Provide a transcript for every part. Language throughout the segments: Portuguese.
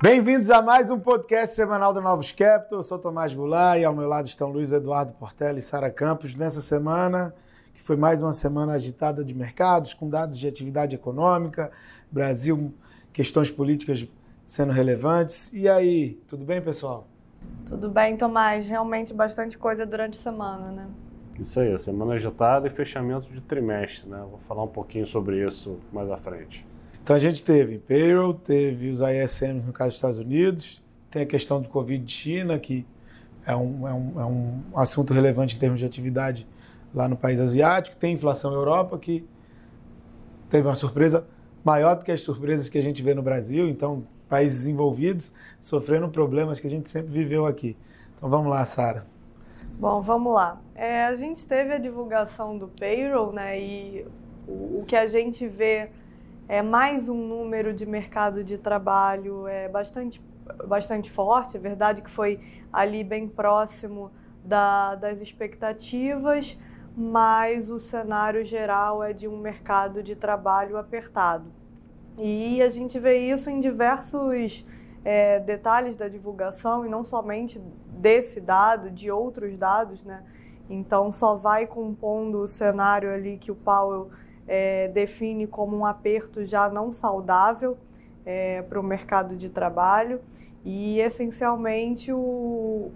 Bem-vindos a mais um podcast semanal do Novos Capital. Eu sou Tomás Goulart e ao meu lado estão Luiz Eduardo Portela e Sara Campos. Nessa semana, que foi mais uma semana agitada de mercados, com dados de atividade econômica, Brasil, questões políticas sendo relevantes. E aí, tudo bem, pessoal? Tudo bem, Tomás. Realmente bastante coisa durante a semana, né? Isso aí, semana agitada e fechamento de trimestre, né? Vou falar um pouquinho sobre isso mais à frente. Então a gente teve payroll, teve os ISM no caso dos Estados Unidos, tem a questão do Covid China, que é um, é um, é um assunto relevante em termos de atividade lá no país asiático, tem inflação Europa, que teve uma surpresa maior do que as surpresas que a gente vê no Brasil, então países envolvidos sofrendo problemas que a gente sempre viveu aqui. Então vamos lá, Sara. Bom, vamos lá. É, a gente teve a divulgação do payroll, né? E o, o, que a gente vê é mais um número de mercado de trabalho é bastante, bastante forte. É verdade que foi ali bem próximo da, das expectativas, mas o cenário geral é de um mercado de trabalho apertado. E a gente vê isso em diversos é, detalhes da divulgação e não somente desse dado, de outros dados, né? Então só vai compondo o cenário ali que o Powell é, define como um aperto já não saudável é, para o mercado de trabalho e essencialmente o,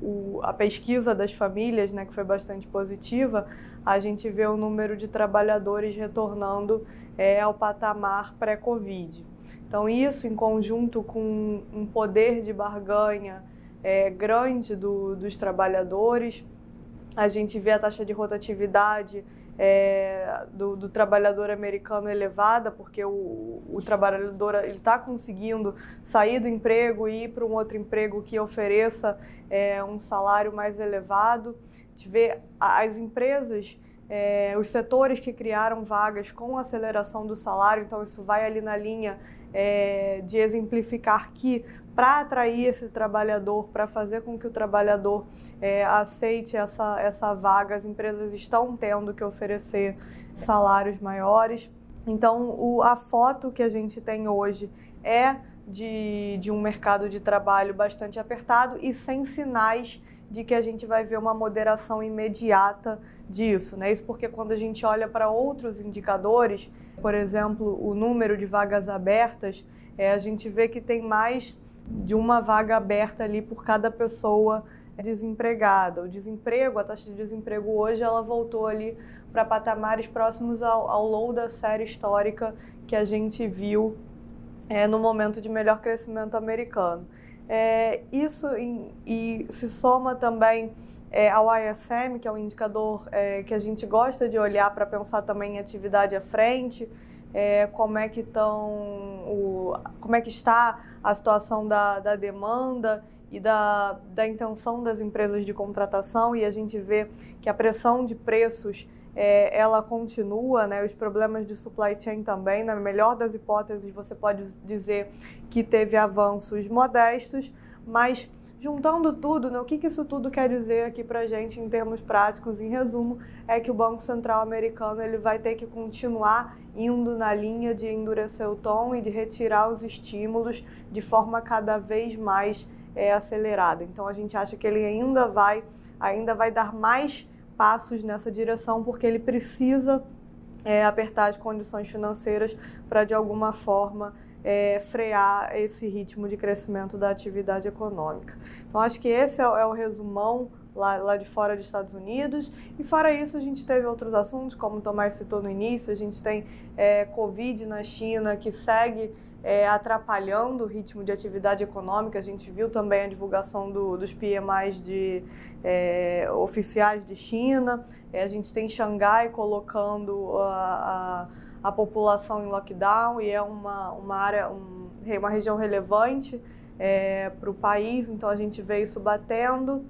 o, a pesquisa das famílias, né, que foi bastante positiva, a gente vê o número de trabalhadores retornando é, ao patamar pré-Covid. Então, isso em conjunto com um poder de barganha é, grande do, dos trabalhadores, a gente vê a taxa de rotatividade é, do, do, trabalhador americano elevada, porque o, o trabalhador está conseguindo sair do emprego e ir para um outro emprego que ofereça é, um salário mais elevado. A gente vê as empresas é, os setores que criaram vagas com aceleração do salário, então isso vai ali na linha é, de exemplificar que para atrair esse trabalhador, para fazer com que o trabalhador é, aceite essa, essa vaga, as empresas estão tendo que oferecer salários maiores. Então, o, a foto que a gente tem hoje é de, de um mercado de trabalho bastante apertado e sem sinais de que a gente vai ver uma moderação imediata disso, né? Isso porque quando a gente olha para outros indicadores, por exemplo, o número de vagas abertas, é, a gente vê que tem mais de uma vaga aberta ali por cada pessoa desempregada. O desemprego, a taxa de desemprego hoje, ela voltou ali para patamares próximos ao, ao low da série histórica que a gente viu é, no momento de melhor crescimento americano. É, isso em, e se soma também é, ao ISM, que é um indicador é, que a gente gosta de olhar para pensar também em atividade à frente, é, como é que estão, como é que está a situação da, da demanda e da, da intenção das empresas de contratação e a gente vê que a pressão de preços é, ela continua, né? Os problemas de supply chain também, na melhor das hipóteses, você pode dizer que teve avanços modestos, mas juntando tudo, né, o que, que isso tudo quer dizer aqui para gente em termos práticos, em resumo, é que o Banco Central americano ele vai ter que continuar indo na linha de endurecer o tom e de retirar os estímulos de forma cada vez mais é, acelerada. Então a gente acha que ele ainda vai, ainda vai dar mais passos nessa direção, porque ele precisa é, apertar as condições financeiras para, de alguma forma, é, frear esse ritmo de crescimento da atividade econômica. Então, acho que esse é, é o resumão lá, lá de fora dos Estados Unidos. E fora isso, a gente teve outros assuntos, como o Tomás citou no início, a gente tem é, Covid na China, que segue é, atrapalhando o ritmo de atividade econômica. A gente viu também a divulgação do, dos PMIs de, é, oficiais de China. É, a gente tem Xangai colocando a, a, a, população em lockdown e é uma, uma área, um, uma região relevante é, para o país. Então a gente vê isso batendo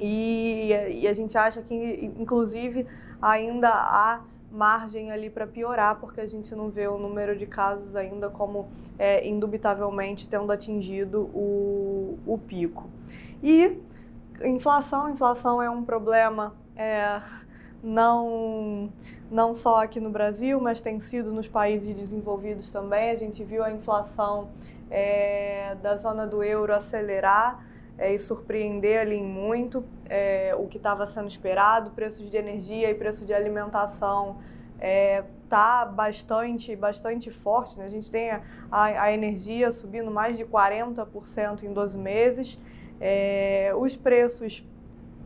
e, e a gente acha que, inclusive, ainda há margem ali para piorar, porque a gente não vê o número de casos ainda como é, indubitavelmente tendo atingido o, o pico. E inflação, inflação é um problema é, não não só aqui no Brasil, mas tem sido nos países desenvolvidos também. A gente viu a inflação é, da zona do euro acelerar é, e surpreender ali muito é, o que estava sendo esperado, preços de energia e preço de alimentação é, bastante, bastante forte. Né? A gente tem a, a, energia subindo mais de 40% em 12 meses. É, os preços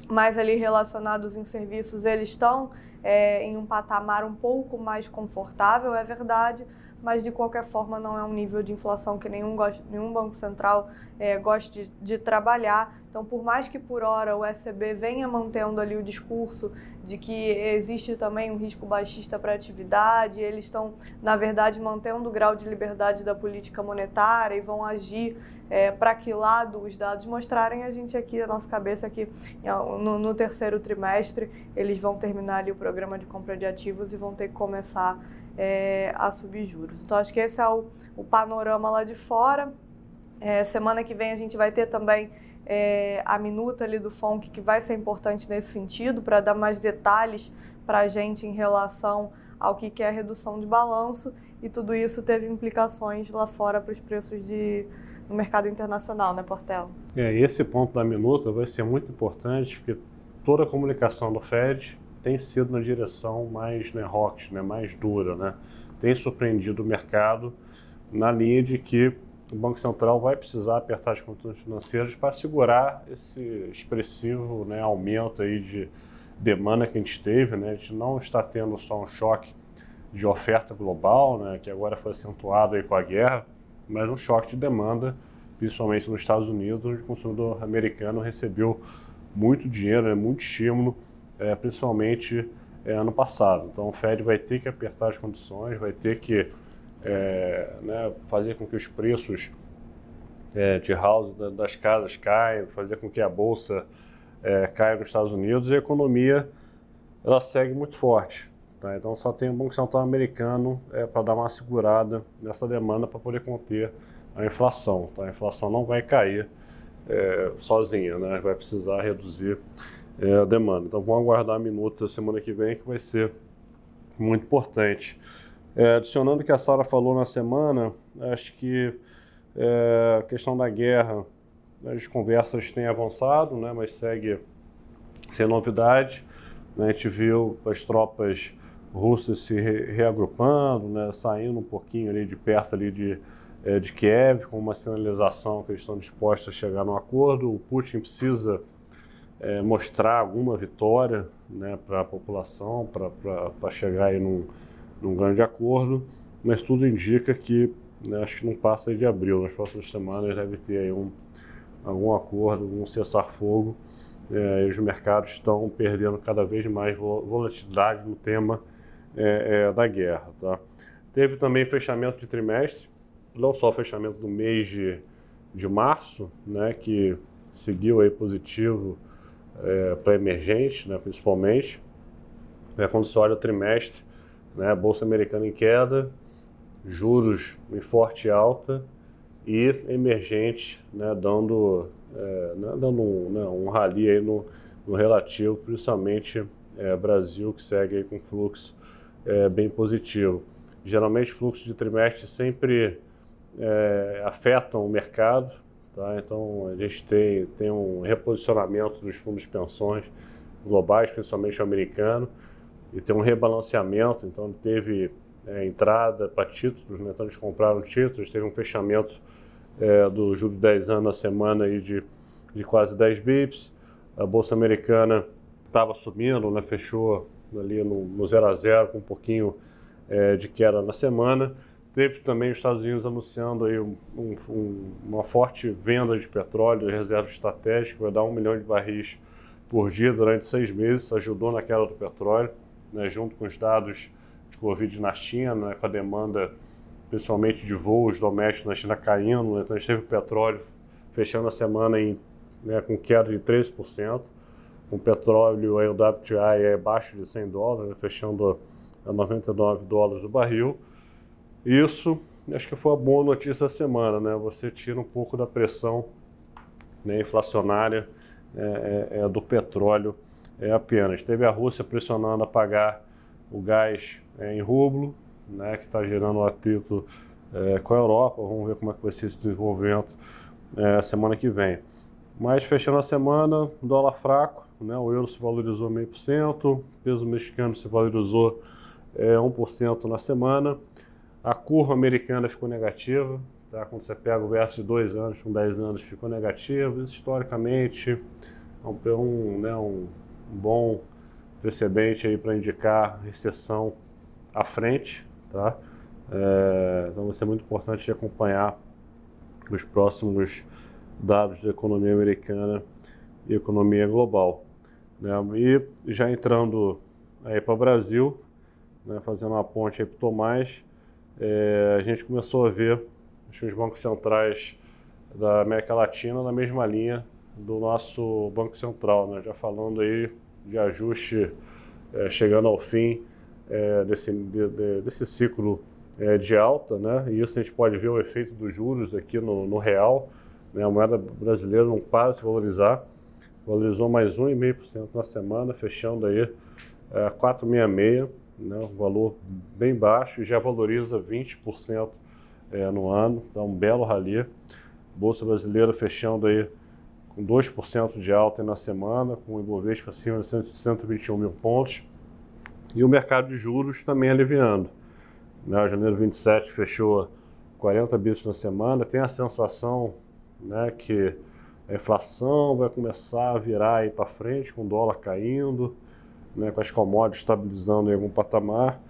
mais ali relacionados em serviços, eles estão é, em um patamar um pouco mais confortável, é verdade, mas de qualquer forma não é um nível de inflação que nenhum, nenhum Banco Central é, goste de, de, trabalhar. Então, por mais que por hora o ECB venha mantendo ali o discurso de que existe também um risco baixista para a atividade, eles estão, na verdade, mantendo o grau de liberdade da política monetária e vão agir é, para que lado os dados mostrarem, a gente aqui, a nossa cabeça aqui, no, no terceiro trimestre, eles vão terminar ali o programa de compra de ativos e vão ter que começar é, a subir juros. Então, acho que esse é o, o panorama lá de fora. É, semana que vem a gente vai ter também é, a minuta ali do FONC, que vai ser importante nesse sentido, para dar mais detalhes para a gente em relação ao que é a redução de balanço, e tudo isso teve implicações lá fora para os preços de, no mercado internacional, né, Portela? É, esse ponto da minuta vai ser muito importante, porque toda a comunicação do Fed tem sido na direção mais né, rocks, né, mais dura, né? Tem surpreendido o mercado na linha de que o Banco Central vai precisar apertar as contas financeiras para segurar esse expressivo né, aumento aí de demanda que a gente teve. Né? A gente não está tendo só um choque de oferta global, né, que agora foi acentuado aí com a guerra, mas um choque de demanda, principalmente nos Estados Unidos, onde o consumidor americano recebeu muito dinheiro, né, muito estímulo é, principalmente é, ano passado. Então o Fed vai ter que apertar as condições, vai ter que é, né, fazer com que os preços é, de house das casas caiam, fazer com que a bolsa é, caia nos Estados Unidos e a economia ela segue muito forte. Tá? Então só tem o Banco Central americano é, para dar uma segurada nessa demanda para poder conter a inflação. Tá? A inflação não vai cair sozinha, né? vai precisar reduzir é, a demanda. Então vamos aguardar a minuta semana que vem, que vai ser muito importante. É, adicionando o que a Sara falou na semana, acho que é, a questão da guerra, as conversas têm avançado, né, mas segue sem novidade. Né, a gente viu as tropas russas se re reagrupando, né, saindo um pouquinho ali de perto ali de, é, de Kiev, com uma sinalização que eles estão dispostos a chegar num acordo. O Putin precisa é, mostrar alguma vitória né, para a população, para chegar aí num, num, grande acordo, mas tudo indica que né, acho que não passa de abril, nas próximas semanas deve ter aí um, algum acordo, um cessar-fogo, é, os mercados estão perdendo cada vez mais volatilidade no tema é, é, da guerra. Tá? Teve também fechamento de trimestre, não só fechamento do mês de, de março, né, que seguiu aí positivo é, para emergente, né, principalmente. É, quando se olha o trimestre, né, Bolsa Americana em queda, juros em forte alta e emergente né, dando, é, né, dando um, né, um rally aí no, no relativo, principalmente é, Brasil, que segue aí com fluxo é, bem positivo. Geralmente, fluxo de trimestre sempre é, afetam o mercado, Tá? Então, a gente tem, tem um reposicionamento dos fundos de pensões globais, principalmente o americano, e tem um rebalanceamento. Então, teve é, entrada para títulos, né? então eles compraram títulos, teve um fechamento é, do juro de 10 anos na semana aí de, de quase 10 bips. A Bolsa Americana estava subindo, né? fechou ali no, no 0 a 0 com um pouquinho é, de queda na semana. Teve também os Estados Unidos anunciando aí um, um, uma forte venda de petróleo, reserva estratégica, vai dar um milhão de barris por dia durante seis meses, ajudou na queda do petróleo, né, junto com os dados de Covid na China, né, com a demanda principalmente de voos domésticos na China caindo, né, então a gente teve o petróleo fechando a semana em, né, com queda de 13%, com petróleo, aí, o WTI é abaixo de 100 dólares, né, fechando a 99 dólares o barril, isso, acho que foi a boa notícia da semana, né? Você tira um pouco da pressão né, inflacionária é, é, é do petróleo é, apenas. Teve a Rússia pressionando a pagar o gás é, em rublo, né, que está gerando um atrito é, com a Europa. Vamos ver como é que vai ser esse desenvolvimento é, semana que vem. Mas fechando a semana, dólar fraco, né, o euro se valorizou meio por cento, peso mexicano se valorizou é, 1% na semana. A curva americana ficou negativa, tá? quando você pega o verso de dois anos com 10 anos ficou negativo. Isso, historicamente é um, um, né, um bom precedente aí para indicar recessão à frente. Tá? É, então vai ser muito importante acompanhar os próximos dados da economia americana e economia global. Né? E já entrando aí para o Brasil, né, fazendo uma ponte aí para o Tomás, é, a gente começou a ver os bancos centrais da América Latina na mesma linha do nosso Banco Central, né, já falando aí de ajuste é, chegando ao fim é, desse, de, de, desse ciclo é, de alta, né? E isso a gente pode ver o efeito dos juros aqui no, no real. Né? A moeda brasileira não para de se valorizar, valorizou mais 1,5% na semana, fechando aí é, 4,66, né? um valor bem baixo e já valoriza 20% é, no ano, então um belo rally. Bolsa brasileira fechando aí com 2% de alta na semana, com o Ibovespa acima de 121 mil pontos. E o mercado de juros também aliviando. Né, janeiro 27 fechou 40 bips na semana. Tem a sensação né, que a inflação vai começar a virar para frente, com o dólar caindo, né, com as commodities estabilizando em algum patamar.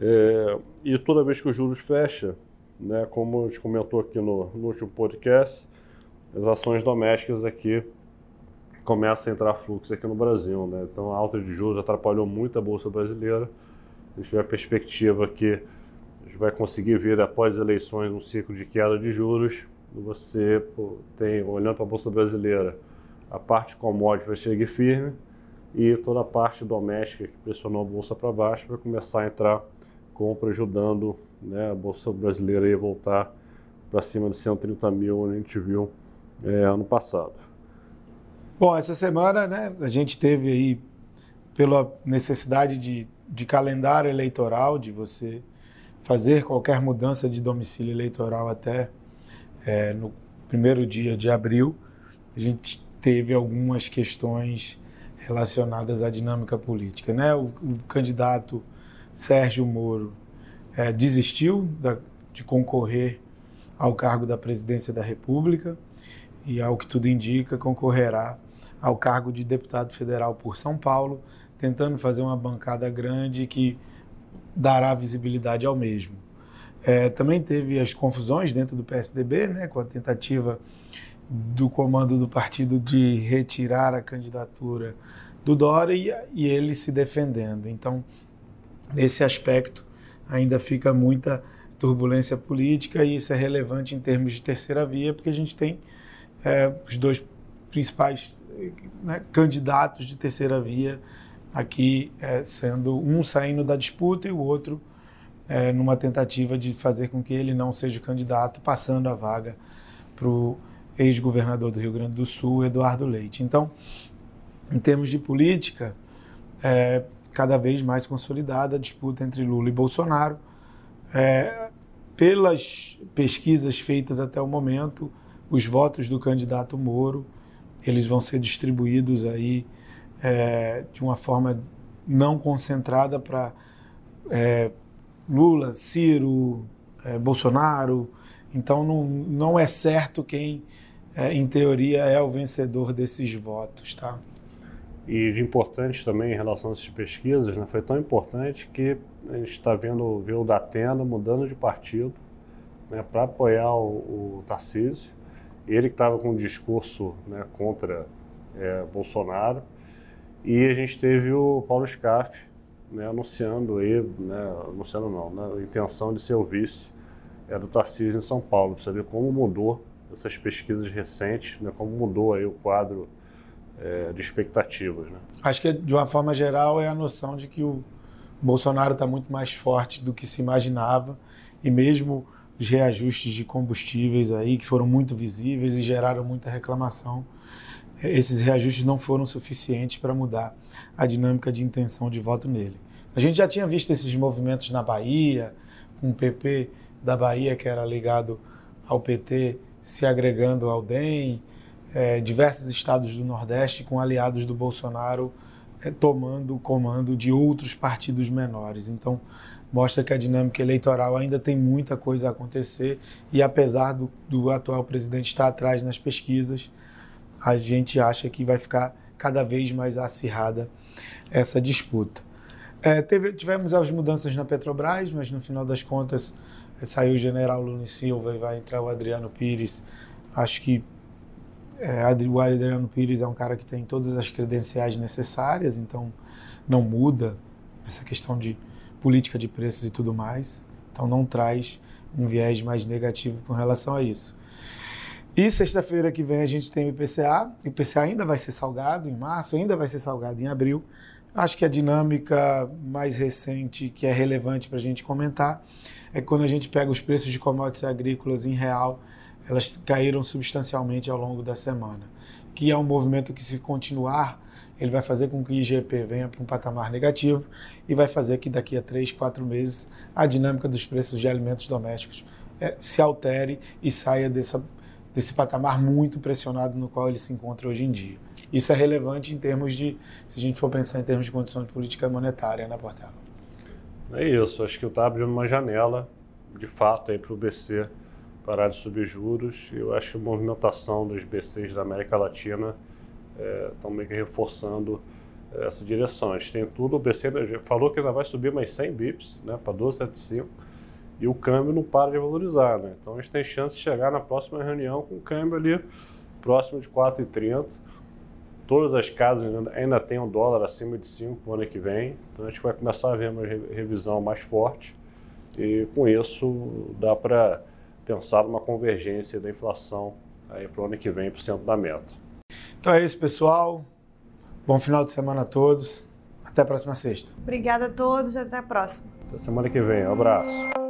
É, e toda vez que os juros fecha, né, como a gente comentou aqui no, no último podcast, as ações domésticas aqui começam a entrar fluxo aqui no Brasil. Né? Então a alta de juros atrapalhou muito a Bolsa Brasileira. A gente vê a perspectiva que a gente vai conseguir ver após as eleições um ciclo de queda de juros. Você tem, olhando para a Bolsa Brasileira, a parte commodity vai seguir firme e toda a parte doméstica que pressionou a Bolsa para baixo vai começar a entrar compra, ajudando né, a Bolsa Brasileira a voltar para cima de 130 mil, onde a gente viu é, ano passado. Bom, essa semana né, a gente teve aí, pela necessidade de, de calendário eleitoral, de você fazer qualquer mudança de domicílio eleitoral até é, no primeiro dia de abril, a gente teve algumas questões relacionadas à dinâmica política. Né? O, o candidato Sérgio Moro é, desistiu da, de concorrer ao cargo da presidência da República e, ao que tudo indica, concorrerá ao cargo de deputado federal por São Paulo, tentando fazer uma bancada grande que dará visibilidade ao mesmo. É, também teve as confusões dentro do PSDB, né, com a tentativa do comando do partido de retirar a candidatura do Dória e, ele se defendendo. Então, nesse aspecto, ainda fica muita turbulência política e isso é relevante em termos de terceira via, porque a gente tem é, os dois principais né, candidatos de terceira via aqui é, sendo um saindo da disputa e o outro é, numa tentativa de fazer com que ele não seja candidato, passando a vaga para o ex-governador do Rio Grande do Sul, Eduardo Leite. Então, em termos de política, é cada vez mais consolidada a disputa entre Lula e Bolsonaro. É, pelas pesquisas feitas até o momento, os votos do candidato Moro eles vão ser distribuídos aí é, de uma forma não concentrada para é, Lula, Ciro, é, Bolsonaro. Então não, não é certo quem, é, em teoria, é o vencedor desses votos, tá? E de importante também em relação a essas pesquisas, né, foi tão importante que a gente está vendo ver o Datena mudando de partido né, para apoiar o, o Tarcísio ele que estava com um discurso né, contra é, Bolsonaro. E a gente teve o Paulo Scaff né, anunciando aí, né, anunciando não, né, a intenção de ser o vice é, do Tarcísio em São Paulo. Para ver como mudou essas pesquisas recentes, né, como mudou aí o quadro é, de expectativas. Né? Acho que, de uma forma geral, é a noção de que o Bolsonaro está muito mais forte do que se imaginava e mesmo os reajustes de combustíveis aí que foram muito visíveis e geraram muita reclamação. Esses reajustes não foram suficientes para mudar a dinâmica de intenção de voto nele. A gente já tinha visto esses movimentos na Bahia, com o PP da Bahia, que era ligado ao PT, se agregando ao DEM, é, diversos estados do Nordeste com aliados do Bolsonaro é, tomando o comando de outros partidos menores. Então, mostra que a dinâmica eleitoral ainda tem muita coisa a acontecer e, apesar do, do atual presidente estar atrás nas pesquisas, a gente acha que vai ficar cada vez mais acirrada essa disputa. É, teve, tivemos as mudanças na Petrobras, mas no final das contas saiu o general Lune Silva e vai entrar o Adriano Pires. Acho que é, o Adriano Pires é um cara que tem todas as credenciais necessárias, então não muda essa questão de política de preços e tudo mais. Então não traz um viés mais negativo com relação a isso. E sexta-feira que vem a gente tem o IPCA. O IPCA ainda vai ser salgado em março, ainda vai ser salgado em abril. Acho que a dinâmica mais recente que é relevante para a gente comentar é que quando a gente pega os preços de commodities agrícolas em real, elas caíram substancialmente ao longo da semana. Que é um movimento que, se continuar, ele vai fazer com que o IGP venha para um patamar negativo e vai fazer que daqui a três, quatro meses a dinâmica dos preços de alimentos domésticos é, se altere e saia dessa, desse patamar muito pressionado no qual ele se encontra hoje em dia. Isso é relevante em termos de, se a gente for pensar em termos de condições de política monetária, né, Portela? É isso, acho que está abrindo uma janela, de fato, para o BC parar de subir juros. Eu acho que a movimentação dos BCs da América Latina estão é, meio que reforçando é, essa direção. A gente tem tudo, o BC falou que ainda vai subir mais 100 bips, né, para 12,75, e o câmbio não para de valorizar. Né? Então a gente tem chance de chegar na próxima reunião com o câmbio ali próximo de 4,30 todas as casas ainda, ainda têm um dólar acima de 5 no ano que vem, então a gente vai começar a ver uma revisão mais forte e com isso dá para pensar numa convergência da inflação para o ano que vem para o centro da meta. Então é isso, pessoal. Bom final de semana a todos. Até a próxima sexta. Obrigada a todos. Até a próxima. Até semana que vem. Um abraço.